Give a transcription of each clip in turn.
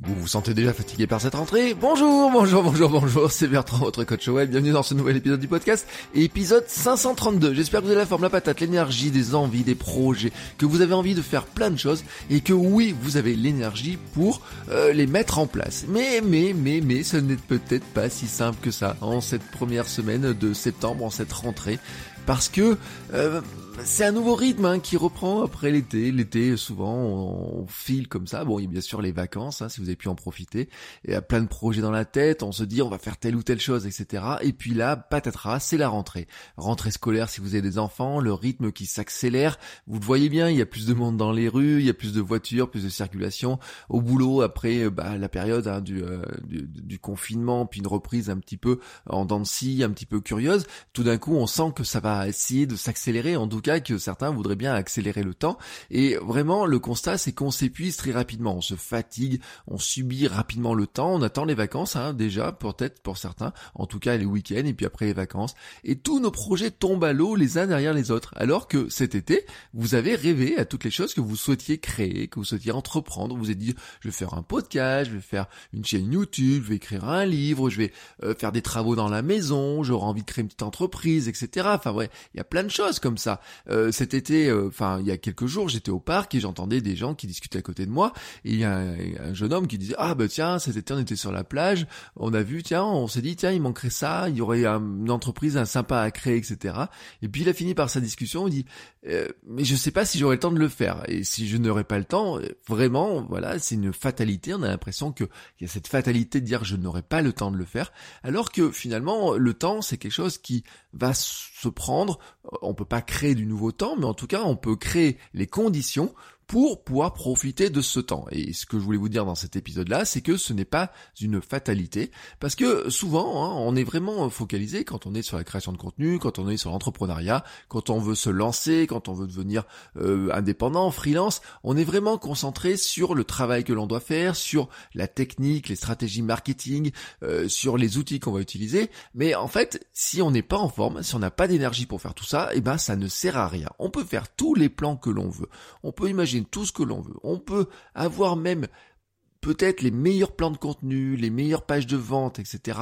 Vous vous sentez déjà fatigué par cette rentrée Bonjour, bonjour, bonjour, bonjour, c'est Bertrand, votre coach web. Bienvenue dans ce nouvel épisode du podcast, épisode 532. J'espère que vous avez la forme, la patate, l'énergie, des envies, des projets, que vous avez envie de faire plein de choses et que oui, vous avez l'énergie pour euh, les mettre en place. Mais, mais, mais, mais, ce n'est peut-être pas si simple que ça en cette première semaine de septembre, en cette rentrée, parce que... Euh, c'est un nouveau rythme hein, qui reprend après l'été. L'été, souvent, on, file comme ça. Bon, il y a bien sûr les vacances, hein, si vous avez pu en profiter. Il y a plein de projets dans la tête. On se dit, on va faire telle ou telle chose, etc. Et puis là, patatras, c'est la rentrée. Rentrée scolaire si vous avez des enfants, le rythme qui s'accélère. Vous le voyez bien, il y a plus de monde dans les rues, il y a plus de voitures, plus de circulation. Au boulot, après euh, bah, la période hein, euh, du, du, confinement, puis une reprise un petit peu en dents de un petit peu curieuse. Tout d'un coup, on sent que ça va essayer de s'accélérer. En tout cas, que certains voudraient bien accélérer le temps. Et vraiment, le constat, c'est qu'on s'épuise très rapidement, on se fatigue, on subit rapidement le temps, on attend les vacances hein, déjà, peut-être pour certains, en tout cas les week-ends, et puis après les vacances. Et tous nos projets tombent à l'eau les uns derrière les autres. Alors que cet été, vous avez rêvé à toutes les choses que vous souhaitiez créer, que vous souhaitiez entreprendre. Vous êtes dit, je vais faire un podcast, je vais faire une chaîne YouTube, je vais écrire un livre, je vais euh, faire des travaux dans la maison, j'aurai envie de créer une petite entreprise, etc. Enfin ouais, il y a plein de choses comme ça. Euh, cet été, euh, enfin il y a quelques jours, j'étais au parc et j'entendais des gens qui discutaient à côté de moi. Il y a un, jeune homme qui disait ah bah tiens cet été on était sur la plage, on a vu tiens on s'est dit tiens il manquerait ça, il y aurait une entreprise un sympa à créer etc. Et puis il a fini par sa discussion, il dit euh, mais je sais pas si j'aurai le temps de le faire et si je n'aurai pas le temps, vraiment voilà c'est une fatalité. On a l'impression que il y a cette fatalité de dire je n'aurai pas le temps de le faire, alors que finalement le temps c'est quelque chose qui va se prendre. On peut pas créer du nouveau temps, mais en tout cas, on peut créer les conditions pour pouvoir profiter de ce temps. Et ce que je voulais vous dire dans cet épisode-là, c'est que ce n'est pas une fatalité, parce que souvent, hein, on est vraiment focalisé quand on est sur la création de contenu, quand on est sur l'entrepreneuriat, quand on veut se lancer, quand on veut devenir euh, indépendant, freelance, on est vraiment concentré sur le travail que l'on doit faire, sur la technique, les stratégies marketing, euh, sur les outils qu'on va utiliser. Mais en fait, si on n'est pas en forme, si on n'a pas d'énergie pour faire tout ça, eh ben ça ne sert à rien. On peut faire tous les plans que l'on veut. On peut imaginer tout ce que l'on veut. On peut avoir même peut-être les meilleurs plans de contenu, les meilleures pages de vente, etc.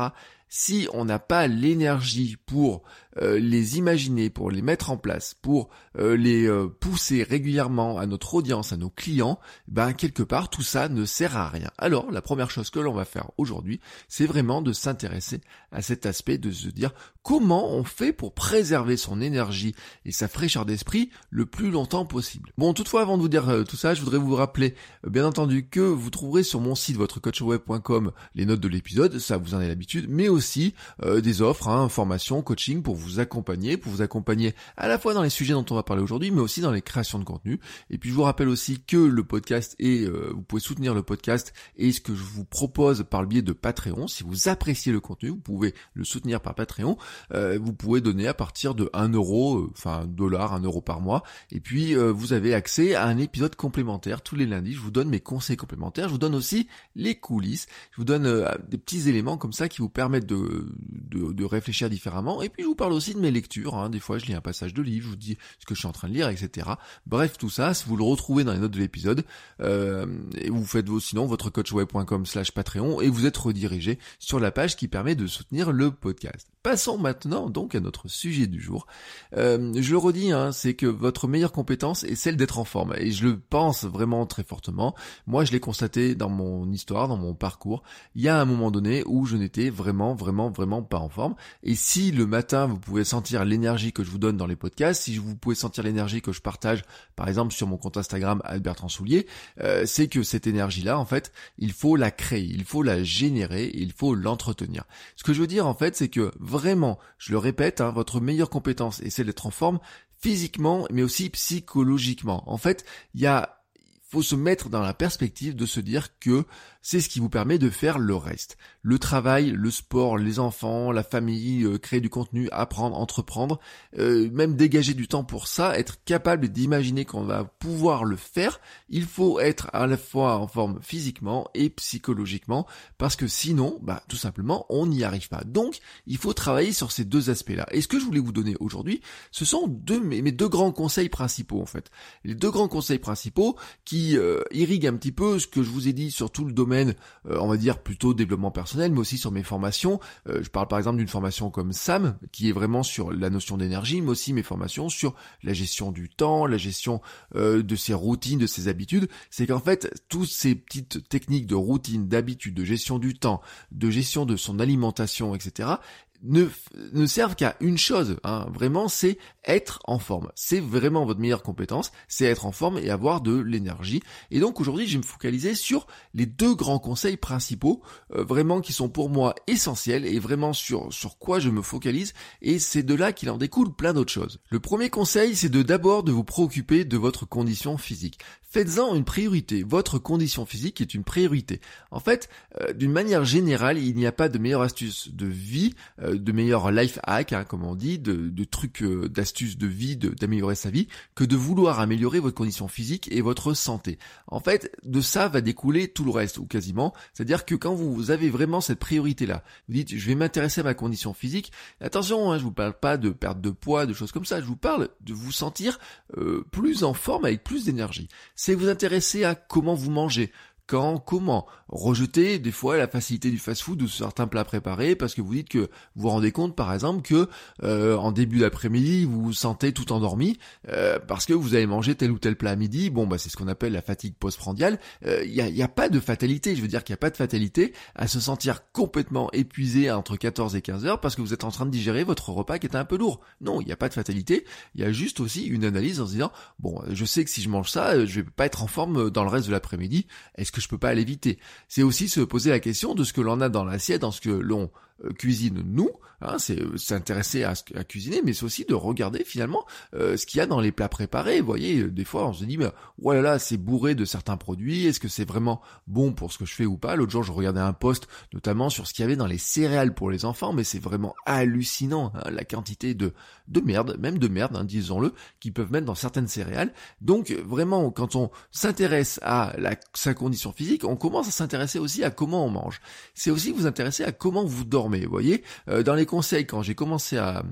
Si on n'a pas l'énergie pour euh, les imaginer, pour les mettre en place, pour euh, les euh, pousser régulièrement à notre audience, à nos clients, ben quelque part tout ça ne sert à rien. Alors la première chose que l'on va faire aujourd'hui, c'est vraiment de s'intéresser à cet aspect, de se dire comment on fait pour préserver son énergie et sa fraîcheur d'esprit le plus longtemps possible. Bon, toutefois, avant de vous dire tout ça, je voudrais vous rappeler, bien entendu, que vous trouverez sur mon site votrecoachweb.com les notes de l'épisode, ça vous en avez l'habitude, mais aussi des offres, hein, formation, coaching pour vous accompagner, pour vous accompagner à la fois dans les sujets dont on va parler aujourd'hui, mais aussi dans les créations de contenu. Et puis je vous rappelle aussi que le podcast est, euh, vous pouvez soutenir le podcast et ce que je vous propose par le biais de Patreon. Si vous appréciez le contenu, vous pouvez le soutenir par Patreon. Euh, vous pouvez donner à partir de 1 euro, euh, enfin un dollar, 1 euro par mois. Et puis vous avez accès à un épisode complémentaire tous les lundis. Je vous donne mes conseils complémentaires. Je vous donne aussi les coulisses. Je vous donne des petits éléments comme ça qui vous permettent de, de, de réfléchir différemment. Et puis je vous parle aussi de mes lectures. Hein. Des fois, je lis un passage de livre, je vous dis ce que je suis en train de lire, etc. Bref, tout ça, vous le retrouvez dans les notes de l'épisode. Euh, et vous faites vos, sinon votre coachweb.com slash Patreon et vous êtes redirigé sur la page qui permet de soutenir le podcast. Passons maintenant donc à notre sujet du jour. Euh, je le redis, hein, c'est que votre meilleure compétence est celle d'être en forme. Et je le pense vraiment très fortement. Moi, je l'ai constaté dans mon histoire, dans mon parcours. Il y a un moment donné où je n'étais vraiment, vraiment, vraiment pas en forme. Et si le matin, vous pouvez sentir l'énergie que je vous donne dans les podcasts, si vous pouvez sentir l'énergie que je partage, par exemple sur mon compte Instagram Albert Transoulier, euh, c'est que cette énergie-là, en fait, il faut la créer, il faut la générer, il faut l'entretenir. Ce que je veux dire, en fait, c'est que vraiment, je le répète, hein, votre meilleure compétence est celle d'être en forme physiquement, mais aussi psychologiquement. En fait, il y a faut se mettre dans la perspective de se dire que c'est ce qui vous permet de faire le reste. Le travail, le sport, les enfants, la famille, euh, créer du contenu, apprendre, entreprendre, euh, même dégager du temps pour ça, être capable d'imaginer qu'on va pouvoir le faire, il faut être à la fois en forme physiquement et psychologiquement, parce que sinon, bah, tout simplement, on n'y arrive pas. Donc, il faut travailler sur ces deux aspects-là. Et ce que je voulais vous donner aujourd'hui, ce sont mes, deux grands conseils principaux, en fait. Les deux grands conseils principaux qui euh, irriguent un petit peu ce que je vous ai dit sur tout le domaine euh, on va dire plutôt développement personnel, mais aussi sur mes formations. Euh, je parle par exemple d'une formation comme SAM, qui est vraiment sur la notion d'énergie, mais aussi mes formations sur la gestion du temps, la gestion euh, de ses routines, de ses habitudes. C'est qu'en fait, toutes ces petites techniques de routine, d'habitude, de gestion du temps, de gestion de son alimentation, etc., ne, ne servent qu'à une chose, hein. vraiment, c'est être en forme. C'est vraiment votre meilleure compétence, c'est être en forme et avoir de l'énergie. Et donc aujourd'hui, je vais me focaliser sur les deux grands conseils principaux, euh, vraiment qui sont pour moi essentiels et vraiment sur sur quoi je me focalise. Et c'est de là qu'il en découle plein d'autres choses. Le premier conseil, c'est de d'abord de vous préoccuper de votre condition physique. Faites-en une priorité. Votre condition physique est une priorité. En fait, euh, d'une manière générale, il n'y a pas de meilleure astuce de vie, euh, de meilleur life hack, hein, comme on dit, de, trucs, euh, d'astuces de vie, d'améliorer sa vie, que de vouloir améliorer votre condition physique et votre santé. En fait, de ça va découler tout le reste, ou quasiment. C'est-à-dire que quand vous avez vraiment cette priorité-là, vous dites, je vais m'intéresser à ma condition physique. Attention, hein, je vous parle pas de perte de poids, de choses comme ça. Je vous parle de vous sentir plus en forme avec plus d'énergie c'est vous intéresser à comment vous mangez, quand, comment. Rejeter des fois la facilité du fast-food ou certains plats préparés parce que vous dites que vous vous rendez compte par exemple que euh, en début d'après-midi vous vous sentez tout endormi euh, parce que vous avez mangé tel ou tel plat à midi. Bon bah c'est ce qu'on appelle la fatigue postprandiale. Il euh, n'y a, y a, pas de fatalité. Je veux dire qu'il n'y a pas de fatalité à se sentir complètement épuisé entre 14 et 15 heures parce que vous êtes en train de digérer votre repas qui est un peu lourd. Non, il n'y a pas de fatalité. Il y a juste aussi une analyse en se disant bon je sais que si je mange ça je vais pas être en forme dans le reste de l'après-midi. Que je peux pas l'éviter. C'est aussi se poser la question de ce que l'on a dans l'assiette, dans ce que l'on cuisine nous, hein, c'est euh, s'intéresser à, à, cuisiner, mais c'est aussi de regarder finalement euh, ce qu'il y a dans les plats préparés. Vous voyez, des fois on se dit, mais voilà, là, c'est bourré de certains produits, est-ce que c'est vraiment bon pour ce que je fais ou pas? L'autre jour, je regardais un post notamment sur ce qu'il y avait dans les céréales pour les enfants, mais c'est vraiment hallucinant hein, la quantité de, de merde, même de merde, hein, disons-le, qui peuvent mettre dans certaines céréales. Donc vraiment, quand on s'intéresse à la, sa condition physique, on commence à s'intéresser aussi à comment on mange. C'est aussi vous intéresser à comment vous dormez mais Vous voyez, euh, dans les conseils, quand j'ai commencé à,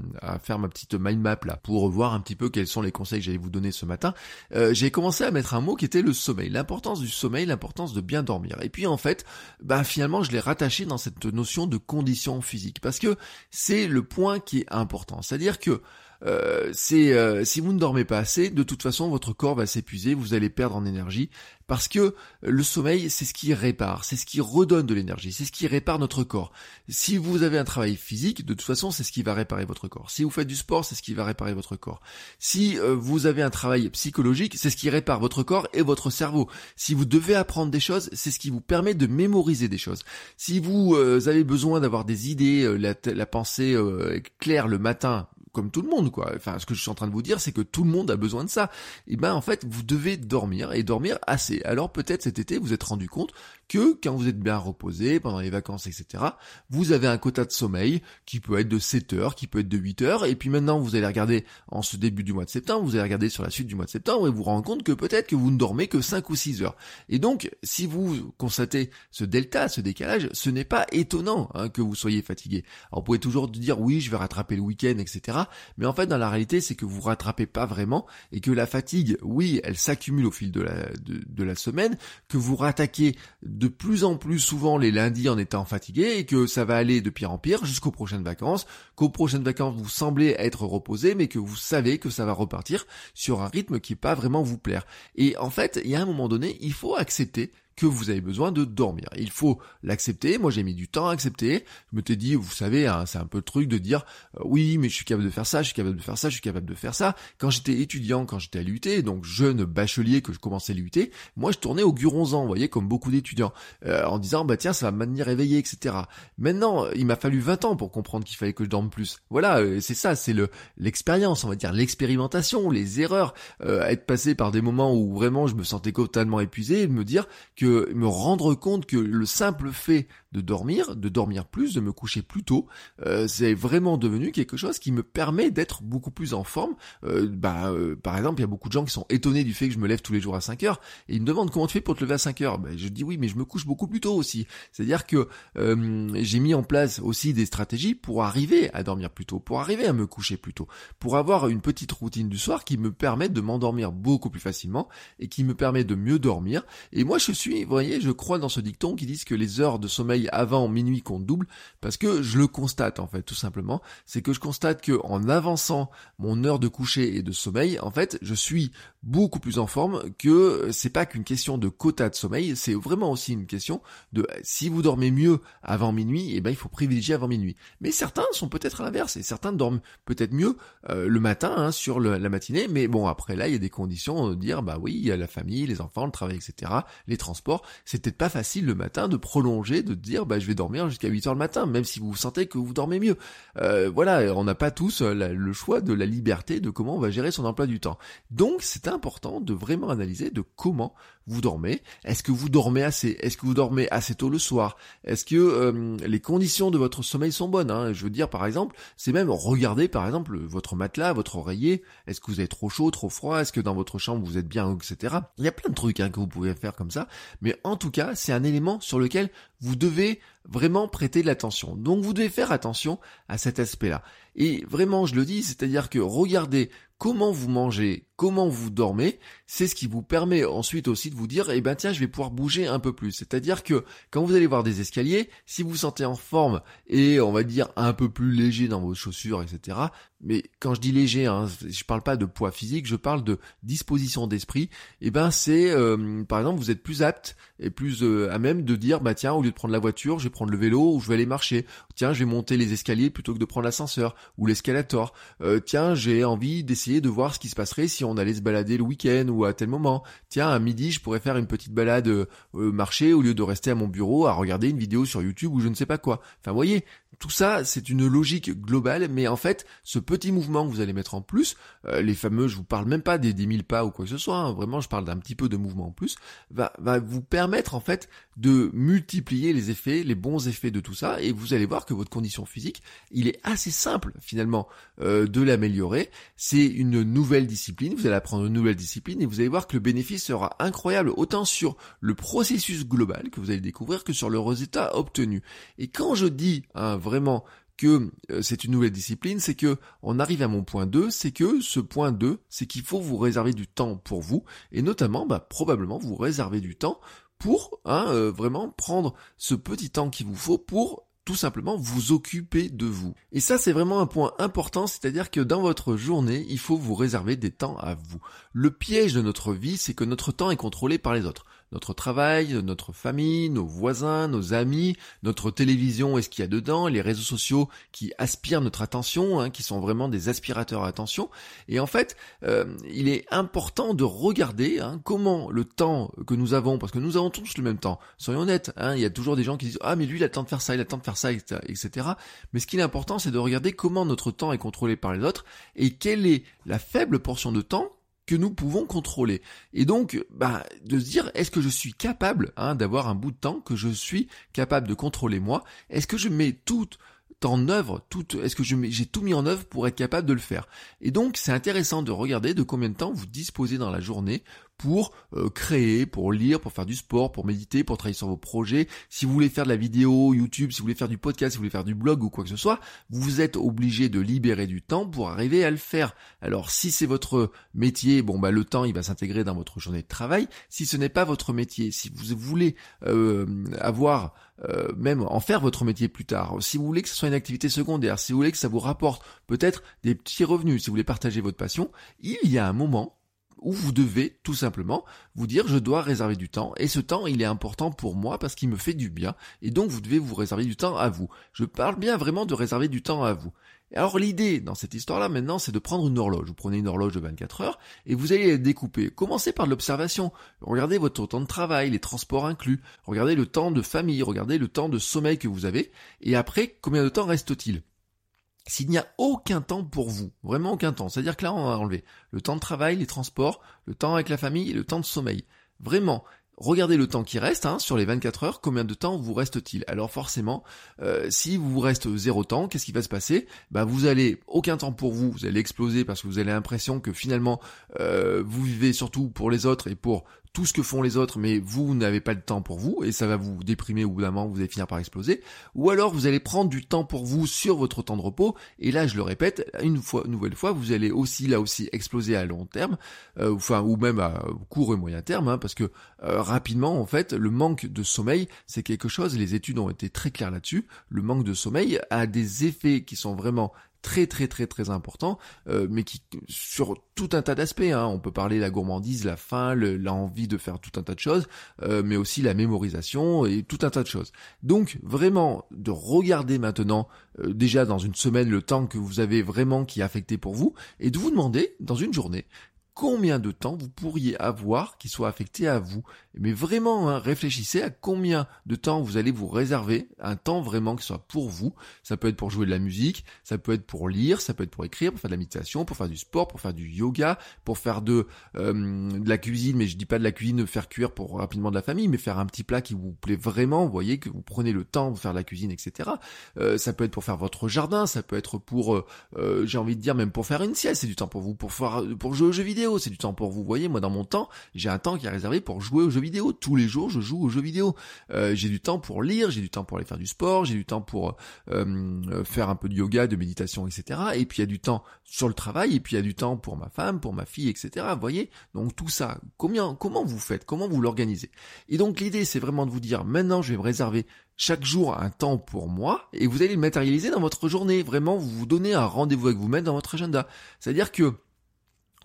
faire ma petite mind map là pour voir un petit peu quels sont les conseils que j'allais vous donner ce matin, euh, j'ai commencé à mettre un mot qui était le sommeil, l'importance du sommeil, l'importance de bien dormir. Et puis en fait, bah finalement, je l'ai rattaché dans cette notion de condition physique parce que c'est le point qui est important. C'est-à-dire que euh, c'est si vous ne dormez pas assez, de toute façon votre corps va s'épuiser, vous allez perdre en énergie parce que le sommeil, c'est ce qui répare, c'est ce qui redonne de l'énergie, c'est ce qui répare notre corps. Si vous avez un travail physique, de toute façon, c'est ce qui va réparer votre corps. Si vous faites du sport, c'est ce qui va réparer votre corps. Si euh, vous avez un travail psychologique, c'est ce qui répare votre corps et votre cerveau. Si vous devez apprendre des choses, c'est ce qui vous permet de mémoriser des choses. Si vous euh, avez besoin d'avoir des idées, euh, la, pensée claire le matin, comme tout le monde, quoi. Enfin, ce que je suis en train de vous dire, c'est que tout le monde a besoin de ça. Et ben, en fait, vous devez dormir et dormir assez. Alors peut-être cet été, vous êtes rendu compte que quand vous êtes bien reposé pendant les vacances, etc., vous avez un quota de sommeil qui peut être de 7 heures, qui peut être de 8 heures, et puis maintenant vous allez regarder en ce début du mois de septembre, vous allez regarder sur la suite du mois de septembre et vous rendre compte que peut-être que vous ne dormez que 5 ou 6 heures. Et donc, si vous constatez ce delta, ce décalage, ce n'est pas étonnant hein, que vous soyez fatigué. Alors vous pouvez toujours dire oui, je vais rattraper le week-end, etc. Mais en fait, dans la réalité, c'est que vous rattrapez pas vraiment et que la fatigue, oui, elle s'accumule au fil de la, de, de la semaine, que vous rattaquez de plus en plus souvent les lundis en étant fatigué et que ça va aller de pire en pire jusqu'aux prochaines vacances, qu'aux prochaines vacances vous semblez être reposé mais que vous savez que ça va repartir sur un rythme qui pas vraiment vous plaire. Et en fait, il y a un moment donné, il faut accepter que vous avez besoin de dormir. Il faut l'accepter. Moi, j'ai mis du temps à accepter. Je me t'ai dit, vous savez, hein, c'est un peu le truc de dire, euh, oui, mais je suis capable de faire ça, je suis capable de faire ça, je suis capable de faire ça. Quand j'étais étudiant, quand j'étais à l'UT, donc jeune bachelier que je commençais l'UT, moi, je tournais au guronzan, vous voyez, comme beaucoup d'étudiants, euh, en disant, bah tiens, ça va me maintenir éveillé, etc. Maintenant, il m'a fallu 20 ans pour comprendre qu'il fallait que je dorme plus. Voilà, euh, c'est ça, c'est le l'expérience, on va dire, l'expérimentation, les erreurs, être passé par des moments où vraiment je me sentais totalement épuisé, et me dire que me rendre compte que le simple fait de dormir, de dormir plus, de me coucher plus tôt, euh, c'est vraiment devenu quelque chose qui me permet d'être beaucoup plus en forme. Euh, bah, euh, par exemple, il y a beaucoup de gens qui sont étonnés du fait que je me lève tous les jours à 5 heures et ils me demandent comment tu fais pour te lever à 5 heures. Bah, je dis oui, mais je me couche beaucoup plus tôt aussi. C'est-à-dire que j'ai mis en place aussi des stratégies pour arriver à dormir plus tôt, pour arriver à me coucher plus tôt, pour avoir une petite routine du soir qui me permet de m'endormir beaucoup plus facilement et qui me permet de mieux dormir. Et moi, je suis, vous voyez, je crois dans ce dicton qui dit que les heures de sommeil avant minuit compte double parce que je le constate en fait tout simplement, c'est que je constate que en avançant mon heure de coucher et de sommeil, en fait, je suis beaucoup plus en forme que c'est pas qu'une question de quota de sommeil, c'est vraiment aussi une question de si vous dormez mieux avant minuit, et eh ben il faut privilégier avant minuit. Mais certains sont peut-être à l'inverse et certains dorment peut-être mieux euh, le matin hein, sur la matinée, mais bon après là il y a des conditions de dire bah oui il y a la famille, les enfants, le travail etc, les transports, c'est peut-être pas facile le matin de prolonger, de dire bah je vais dormir jusqu'à 8 heures le matin, même si vous sentez que vous dormez mieux. Euh, voilà, on n'a pas tous euh, le choix de la liberté de comment on va gérer son emploi du temps. Donc c'est important de vraiment analyser de comment vous dormez. Est-ce que vous dormez assez? Est-ce que vous dormez assez tôt le soir? Est-ce que euh, les conditions de votre sommeil sont bonnes hein? Je veux dire par exemple, c'est même regarder par exemple votre matelas, votre oreiller. Est-ce que vous êtes trop chaud, trop froid? Est-ce que dans votre chambre vous êtes bien, etc. Il y a plein de trucs hein, que vous pouvez faire comme ça. Mais en tout cas, c'est un élément sur lequel vous devez vraiment prêter de l'attention. Donc vous devez faire attention à cet aspect-là. Et vraiment, je le dis, c'est-à-dire que regardez comment vous mangez, comment vous dormez, c'est ce qui vous permet ensuite aussi de vous dire, eh ben tiens, je vais pouvoir bouger un peu plus. C'est-à-dire que quand vous allez voir des escaliers, si vous vous sentez en forme et on va dire un peu plus léger dans vos chaussures, etc. Mais quand je dis léger, hein, je parle pas de poids physique, je parle de disposition d'esprit. Eh ben c'est, euh, par exemple, vous êtes plus apte et plus euh, à même de dire, bah tiens, au lieu de prendre la voiture, je vais prendre le vélo ou je vais aller marcher. Tiens, je vais monter les escaliers plutôt que de prendre l'ascenseur ou l'escalator. Euh, tiens, j'ai envie d'essayer de voir ce qui se passerait si on allait se balader le week-end ou à tel moment. Tiens, à midi, je pourrais faire une petite balade euh, marcher au lieu de rester à mon bureau à regarder une vidéo sur YouTube ou je ne sais pas quoi. Enfin, vous voyez, tout ça, c'est une logique globale, mais en fait, ce petit mouvement que vous allez mettre en plus, euh, les fameux, je vous parle même pas des 10 000 pas ou quoi que ce soit, hein, vraiment, je parle d'un petit peu de mouvement en plus, va, va vous permettre en fait de multiplier les effets, les bons effets de tout ça, et vous allez voir que votre condition physique, il est assez simple finalement euh, de l'améliorer. C'est une nouvelle discipline, vous allez apprendre une nouvelle discipline, et vous allez voir que le bénéfice sera incroyable autant sur le processus global que vous allez découvrir que sur le résultat obtenu. Et quand je dis hein, vraiment que euh, c'est une nouvelle discipline, c'est que on arrive à mon point 2, c'est que ce point 2, c'est qu'il faut vous réserver du temps pour vous, et notamment bah, probablement vous réserver du temps pour hein, euh, vraiment prendre ce petit temps qu'il vous faut pour tout simplement vous occuper de vous. Et ça c'est vraiment un point important, c'est-à-dire que dans votre journée, il faut vous réserver des temps à vous. Le piège de notre vie, c'est que notre temps est contrôlé par les autres notre travail, notre famille, nos voisins, nos amis, notre télévision et ce qu'il y a dedans, les réseaux sociaux qui aspirent notre attention, hein, qui sont vraiment des aspirateurs à attention. Et en fait, euh, il est important de regarder hein, comment le temps que nous avons, parce que nous avons tous le même temps, soyons honnêtes, hein, il y a toujours des gens qui disent ah mais lui il a le temps de faire ça, il a le temps de faire ça, etc. Mais ce qui est important, c'est de regarder comment notre temps est contrôlé par les autres et quelle est la faible portion de temps que nous pouvons contrôler. Et donc, bah, de se dire, est-ce que je suis capable hein, d'avoir un bout de temps que je suis capable de contrôler moi? Est-ce que je mets tout en œuvre, tout, est-ce que j'ai tout mis en œuvre pour être capable de le faire? Et donc, c'est intéressant de regarder de combien de temps vous disposez dans la journée pour euh, créer, pour lire, pour faire du sport, pour méditer, pour travailler sur vos projets. Si vous voulez faire de la vidéo, YouTube, si vous voulez faire du podcast, si vous voulez faire du blog ou quoi que ce soit, vous êtes obligé de libérer du temps pour arriver à le faire. Alors si c'est votre métier, bon bah le temps il va s'intégrer dans votre journée de travail. Si ce n'est pas votre métier, si vous voulez euh, avoir euh, même en faire votre métier plus tard, si vous voulez que ce soit une activité secondaire, si vous voulez que ça vous rapporte peut-être des petits revenus, si vous voulez partager votre passion, il y a un moment où vous devez tout simplement vous dire je dois réserver du temps et ce temps il est important pour moi parce qu'il me fait du bien et donc vous devez vous réserver du temps à vous. Je parle bien vraiment de réserver du temps à vous. Alors l'idée dans cette histoire-là maintenant, c'est de prendre une horloge. Vous prenez une horloge de 24 heures et vous allez découper. Commencez par l'observation. Regardez votre temps de travail, les transports inclus. Regardez le temps de famille, regardez le temps de sommeil que vous avez. Et après, combien de temps reste-t-il? S'il n'y a aucun temps pour vous, vraiment aucun temps, c'est-à-dire que là on va enlever le temps de travail, les transports, le temps avec la famille et le temps de sommeil. Vraiment, Regardez le temps qui reste hein, sur les 24 heures, combien de temps vous reste-t-il? Alors forcément, euh, si vous reste zéro temps, qu'est-ce qui va se passer? Bah vous allez aucun temps pour vous, vous allez exploser parce que vous avez l'impression que finalement euh, vous vivez surtout pour les autres et pour tout ce que font les autres, mais vous n'avez pas de temps pour vous, et ça va vous déprimer au bout d'un moment, vous allez finir par exploser. Ou alors vous allez prendre du temps pour vous sur votre temps de repos, et là je le répète, une fois, nouvelle fois, vous allez aussi là aussi exploser à long terme, euh, enfin ou même à court et moyen terme, hein, parce que euh, rapidement en fait, le manque de sommeil, c'est quelque chose, les études ont été très claires là-dessus, le manque de sommeil a des effets qui sont vraiment très très très très important, euh, mais qui sur tout un tas d'aspects. Hein. On peut parler la gourmandise, la faim, l'envie de faire tout un tas de choses, euh, mais aussi la mémorisation et tout un tas de choses. Donc vraiment de regarder maintenant euh, déjà dans une semaine le temps que vous avez vraiment qui est affecté pour vous et de vous demander dans une journée combien de temps vous pourriez avoir qui soit affecté à vous. Mais vraiment, hein, réfléchissez à combien de temps vous allez vous réserver, un temps vraiment qui soit pour vous. Ça peut être pour jouer de la musique, ça peut être pour lire, ça peut être pour écrire, pour faire de la méditation, pour faire du sport, pour faire du yoga, pour faire de, euh, de la cuisine, mais je dis pas de la cuisine faire cuire pour rapidement de la famille, mais faire un petit plat qui vous plaît vraiment, vous voyez, que vous prenez le temps de faire de la cuisine, etc. Euh, ça peut être pour faire votre jardin, ça peut être pour, euh, j'ai envie de dire même pour faire une sieste, c'est du temps pour vous, pour faire, pour jouer aux jeux vidéo c'est du temps pour vous. Vous voyez, moi dans mon temps, j'ai un temps qui est réservé pour jouer aux jeux vidéo. Tous les jours, je joue aux jeux vidéo. Euh, j'ai du temps pour lire, j'ai du temps pour aller faire du sport, j'ai du temps pour euh, faire un peu de yoga, de méditation, etc. Et puis il y a du temps sur le travail, et puis il y a du temps pour ma femme, pour ma fille, etc. Vous voyez? Donc tout ça, combien, comment vous faites? Comment vous l'organisez? Et donc l'idée, c'est vraiment de vous dire, maintenant, je vais me réserver chaque jour un temps pour moi et vous allez le matérialiser dans votre journée. Vraiment, vous vous donnez un rendez-vous avec vous-même dans votre agenda. C'est-à-dire que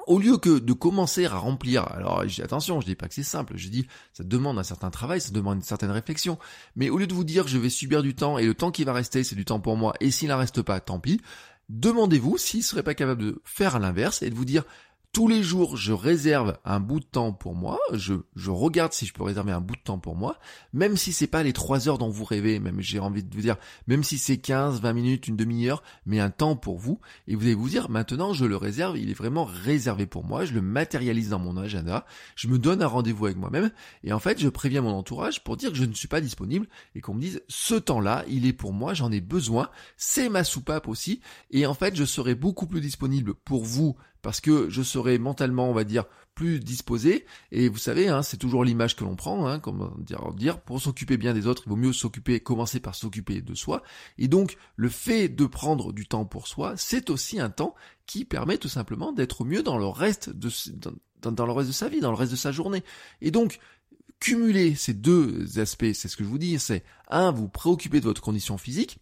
au lieu que de commencer à remplir, alors attention, je dis pas que c'est simple, je dis ça demande un certain travail, ça demande une certaine réflexion, mais au lieu de vous dire je vais subir du temps et le temps qui va rester c'est du temps pour moi et s'il n'en reste pas, tant pis, demandez-vous s'il serait pas capable de faire l'inverse et de vous dire tous les jours, je réserve un bout de temps pour moi. Je, regarde si je peux réserver un bout de temps pour moi. Même si c'est pas les trois heures dont vous rêvez, même j'ai envie de vous dire, même si c'est 15, 20 minutes, une demi-heure, mais un temps pour vous. Et vous allez vous dire, maintenant, je le réserve. Il est vraiment réservé pour moi. Je le matérialise dans mon agenda. Je me donne un rendez-vous avec moi-même. Et en fait, je préviens mon entourage pour dire que je ne suis pas disponible et qu'on me dise, ce temps-là, il est pour moi. J'en ai besoin. C'est ma soupape aussi. Et en fait, je serai beaucoup plus disponible pour vous parce que je serai mentalement, on va dire, plus disposé. Et vous savez, hein, c'est toujours l'image que l'on prend, hein, comme dire, dire pour s'occuper bien des autres, il vaut mieux s'occuper, commencer par s'occuper de soi. Et donc, le fait de prendre du temps pour soi, c'est aussi un temps qui permet tout simplement d'être mieux dans le reste de dans, dans le reste de sa vie, dans le reste de sa journée. Et donc, cumuler ces deux aspects, c'est ce que je vous dis, c'est un, vous préoccuper de votre condition physique,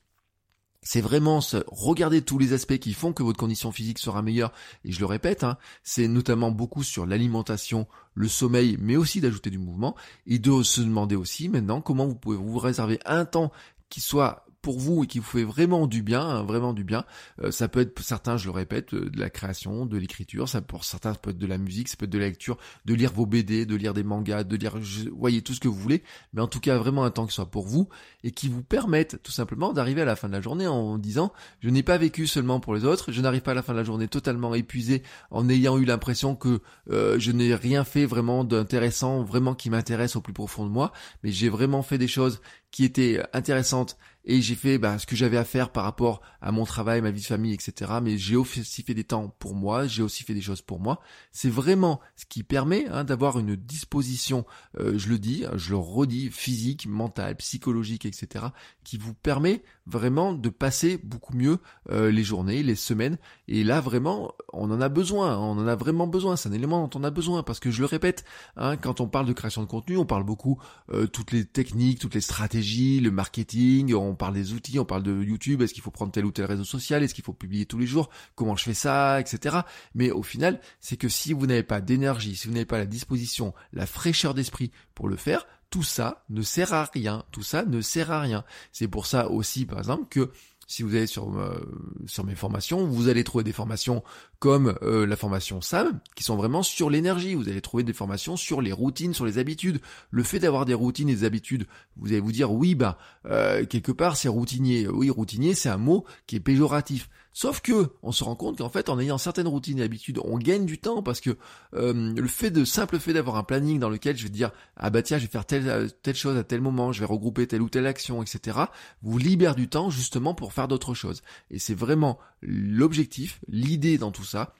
c'est vraiment se regarder tous les aspects qui font que votre condition physique sera meilleure. Et je le répète, hein, c'est notamment beaucoup sur l'alimentation, le sommeil, mais aussi d'ajouter du mouvement et de se demander aussi maintenant comment vous pouvez vous réserver un temps qui soit pour vous et qui vous fait vraiment du bien, hein, vraiment du bien. Euh, ça peut être pour certains, je le répète, euh, de la création, de l'écriture. Ça pour certains, ça peut être de la musique, ça peut être de la lecture, de lire vos BD, de lire des mangas, de lire, voyez tout ce que vous voulez. Mais en tout cas, vraiment un temps qui soit pour vous et qui vous permette tout simplement d'arriver à la fin de la journée en disant, je n'ai pas vécu seulement pour les autres. Je n'arrive pas à la fin de la journée totalement épuisé en ayant eu l'impression que euh, je n'ai rien fait vraiment d'intéressant, vraiment qui m'intéresse au plus profond de moi. Mais j'ai vraiment fait des choses qui étaient intéressantes et j'ai fait bah, ce que j'avais à faire par rapport à mon travail, ma vie de famille, etc. Mais j'ai aussi fait des temps pour moi, j'ai aussi fait des choses pour moi. C'est vraiment ce qui permet hein, d'avoir une disposition, euh, je le dis, je le redis, physique, mentale, psychologique, etc. qui vous permet vraiment de passer beaucoup mieux euh, les journées, les semaines. Et là, vraiment, on en a besoin, on en a vraiment besoin. C'est un élément dont on a besoin parce que je le répète, hein, quand on parle de création de contenu, on parle beaucoup euh, toutes les techniques, toutes les stratégies le marketing, on parle des outils, on parle de YouTube, est-ce qu'il faut prendre tel ou tel réseau social, est-ce qu'il faut publier tous les jours, comment je fais ça, etc. Mais au final, c'est que si vous n'avez pas d'énergie, si vous n'avez pas la disposition, la fraîcheur d'esprit pour le faire, tout ça ne sert à rien. Tout ça ne sert à rien. C'est pour ça aussi, par exemple, que si vous allez sur, euh, sur mes formations, vous allez trouver des formations comme euh, la formation SAM, qui sont vraiment sur l'énergie. Vous allez trouver des formations sur les routines, sur les habitudes. Le fait d'avoir des routines et des habitudes, vous allez vous dire, oui, bah, euh, quelque part, c'est routinier. Oui, routinier, c'est un mot qui est péjoratif. Sauf que on se rend compte qu'en fait, en ayant certaines routines et habitudes, on gagne du temps parce que euh, le fait de simple fait d'avoir un planning dans lequel je vais dire ah bah tiens, je vais faire telle telle chose à tel moment, je vais regrouper telle ou telle action, etc. vous libère du temps justement pour faire d'autres choses. Et c'est vraiment l'objectif, l'idée dans tout ça,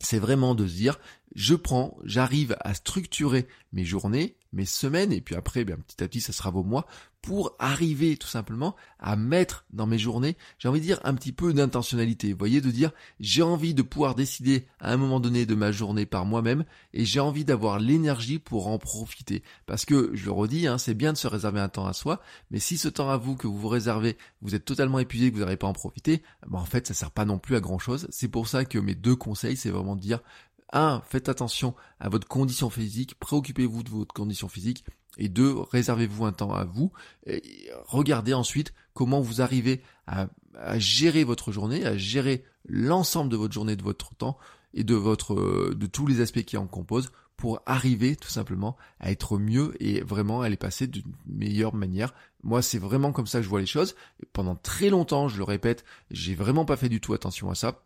c'est vraiment de se dire je prends, j'arrive à structurer mes journées, mes semaines, et puis après, bien, petit à petit, ça sera vos mois, pour arriver tout simplement à mettre dans mes journées, j'ai envie de dire un petit peu d'intentionnalité. Vous voyez, de dire j'ai envie de pouvoir décider à un moment donné de ma journée par moi-même, et j'ai envie d'avoir l'énergie pour en profiter. Parce que, je le redis, hein, c'est bien de se réserver un temps à soi, mais si ce temps à vous que vous vous réservez, vous êtes totalement épuisé, que vous n'arrivez pas à en profiter, ben en fait, ça sert pas non plus à grand chose. C'est pour ça que mes deux conseils, c'est vraiment de dire 1. Faites attention à votre condition physique, préoccupez-vous de votre condition physique. Et deux, réservez-vous un temps à vous. Et regardez ensuite comment vous arrivez à, gérer votre journée, à gérer l'ensemble de votre journée, de votre temps et de votre, de tous les aspects qui en composent pour arriver tout simplement à être mieux et vraiment à les passer d'une meilleure manière. Moi, c'est vraiment comme ça que je vois les choses. pendant très longtemps, je le répète, j'ai vraiment pas fait du tout attention à ça.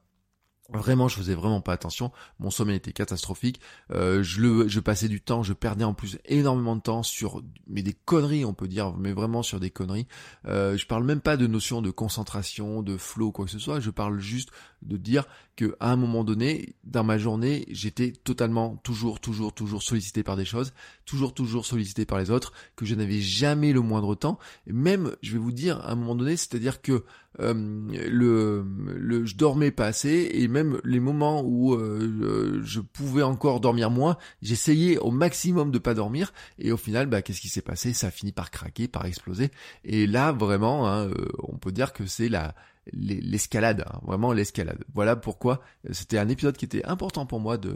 Vraiment, je faisais vraiment pas attention. Mon sommeil était catastrophique. Euh, je le, je passais du temps, je perdais en plus énormément de temps sur, mais des conneries, on peut dire, mais vraiment sur des conneries. Euh, je parle même pas de notion de concentration, de flow, quoi que ce soit. Je parle juste de dire que à un moment donné, dans ma journée, j'étais totalement, toujours, toujours, toujours sollicité par des choses, toujours, toujours sollicité par les autres, que je n'avais jamais le moindre temps. Et même, je vais vous dire, à un moment donné, c'est-à-dire que euh, le, le, je dormais pas assez et même les moments où euh, je pouvais encore dormir moins, j'essayais au maximum de pas dormir et au final, bah, qu'est-ce qui s'est passé? Ça a fini par craquer, par exploser. Et là, vraiment, hein, euh, on peut dire que c'est la l'escalade, hein, vraiment l'escalade. Voilà pourquoi c'était un épisode qui était important pour moi de,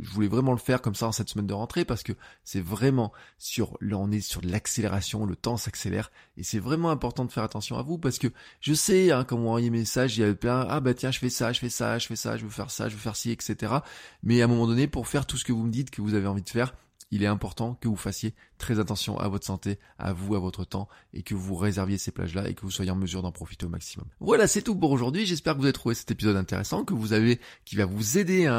je voulais vraiment le faire comme ça en cette semaine de rentrée parce que c'est vraiment sur, on est sur l'accélération, le temps s'accélère et c'est vraiment important de faire attention à vous parce que je sais, hein, quand vous envoyez mes messages, il y a plein, ah bah tiens, je fais ça, je fais ça, je fais ça, je veux faire ça, je veux faire ci, etc. Mais à un moment donné, pour faire tout ce que vous me dites que vous avez envie de faire, il est important que vous fassiez très attention à votre santé, à vous, à votre temps, et que vous réserviez ces plages-là et que vous soyez en mesure d'en profiter au maximum. Voilà, c'est tout pour aujourd'hui. J'espère que vous avez trouvé cet épisode intéressant, que vous avez, qui va vous aider hein,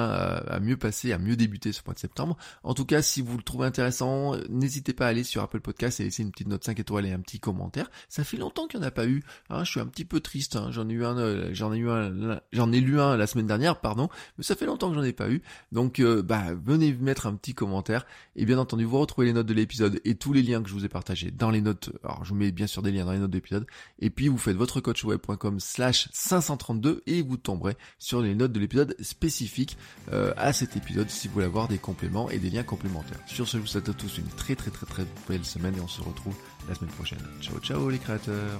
à mieux passer, à mieux débuter ce mois de septembre. En tout cas, si vous le trouvez intéressant, n'hésitez pas à aller sur Apple Podcast et laisser une petite note 5 étoiles et un petit commentaire. Ça fait longtemps qu'il n'y en a pas eu. Hein, je suis un petit peu triste. Hein. J'en ai eu un, euh, j'en ai eu un, j'en ai lu un la semaine dernière, pardon, mais ça fait longtemps que j'en ai pas eu. Donc, euh, bah, venez mettre un petit commentaire. Bien entendu, vous retrouvez les notes de l'épisode et tous les liens que je vous ai partagés dans les notes. Alors, je vous mets bien sûr des liens dans les notes d'épisode. Et puis, vous faites votre coachweb.com slash 532 et vous tomberez sur les notes de l'épisode spécifiques euh, à cet épisode si vous voulez avoir des compléments et des liens complémentaires. Sur ce, je vous souhaite à tous une très très très très belle semaine et on se retrouve la semaine prochaine. Ciao ciao les créateurs